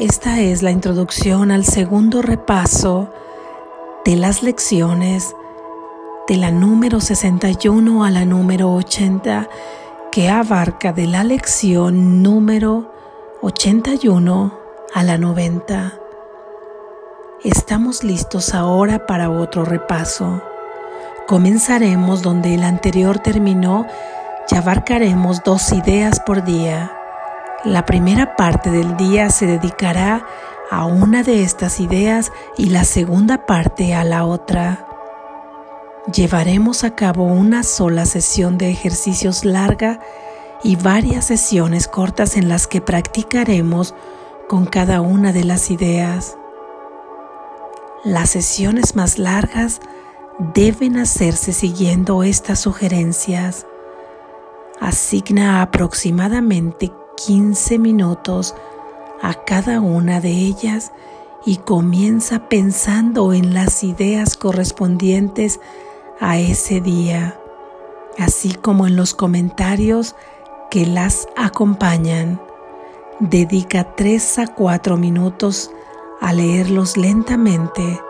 Esta es la introducción al segundo repaso de las lecciones de la número 61 a la número 80 que abarca de la lección número 81 a la 90. Estamos listos ahora para otro repaso. Comenzaremos donde el anterior terminó y abarcaremos dos ideas por día. La primera parte del día se dedicará a una de estas ideas y la segunda parte a la otra. Llevaremos a cabo una sola sesión de ejercicios larga y varias sesiones cortas en las que practicaremos con cada una de las ideas. Las sesiones más largas deben hacerse siguiendo estas sugerencias. Asigna aproximadamente 15 minutos a cada una de ellas y comienza pensando en las ideas correspondientes a ese día, así como en los comentarios que las acompañan. Dedica 3 a 4 minutos a leerlos lentamente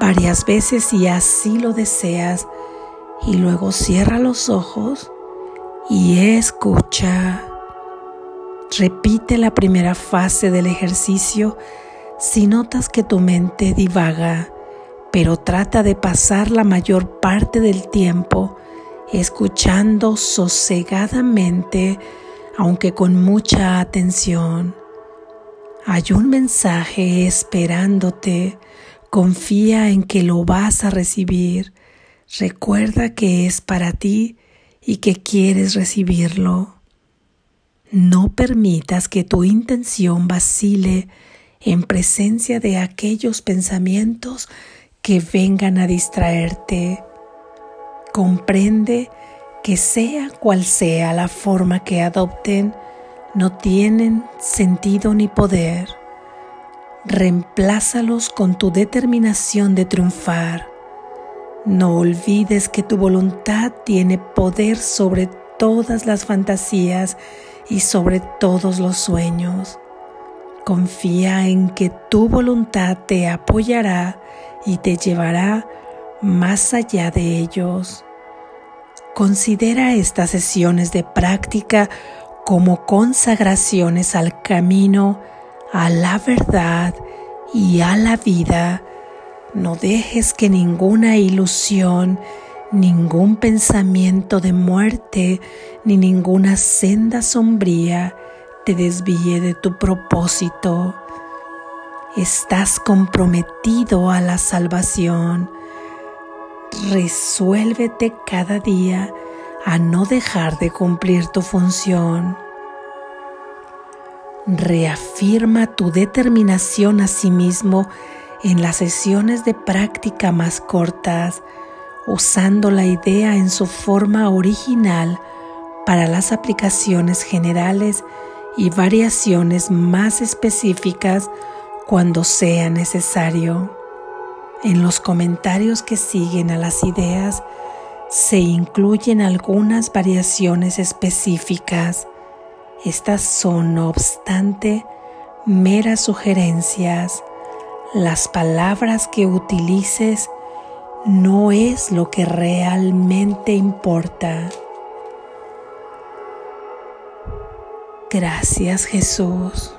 varias veces si así lo deseas y luego cierra los ojos y escucha. Repite la primera fase del ejercicio si notas que tu mente divaga, pero trata de pasar la mayor parte del tiempo escuchando sosegadamente, aunque con mucha atención. Hay un mensaje esperándote. Confía en que lo vas a recibir. Recuerda que es para ti y que quieres recibirlo. No permitas que tu intención vacile en presencia de aquellos pensamientos que vengan a distraerte. Comprende que sea cual sea la forma que adopten, no tienen sentido ni poder. Reemplázalos con tu determinación de triunfar. No olvides que tu voluntad tiene poder sobre todas las fantasías y sobre todos los sueños. Confía en que tu voluntad te apoyará y te llevará más allá de ellos. Considera estas sesiones de práctica como consagraciones al camino, a la verdad y a la vida. No dejes que ninguna ilusión, ningún pensamiento de muerte, ni ninguna senda sombría te desvíe de tu propósito. Estás comprometido a la salvación. Resuélvete cada día a no dejar de cumplir tu función. Reafirma tu determinación a sí mismo en las sesiones de práctica más cortas, usando la idea en su forma original para las aplicaciones generales y variaciones más específicas cuando sea necesario. En los comentarios que siguen a las ideas, se incluyen algunas variaciones específicas. Estas son, no obstante, meras sugerencias. Las palabras que utilices no es lo que realmente importa. Gracias Jesús.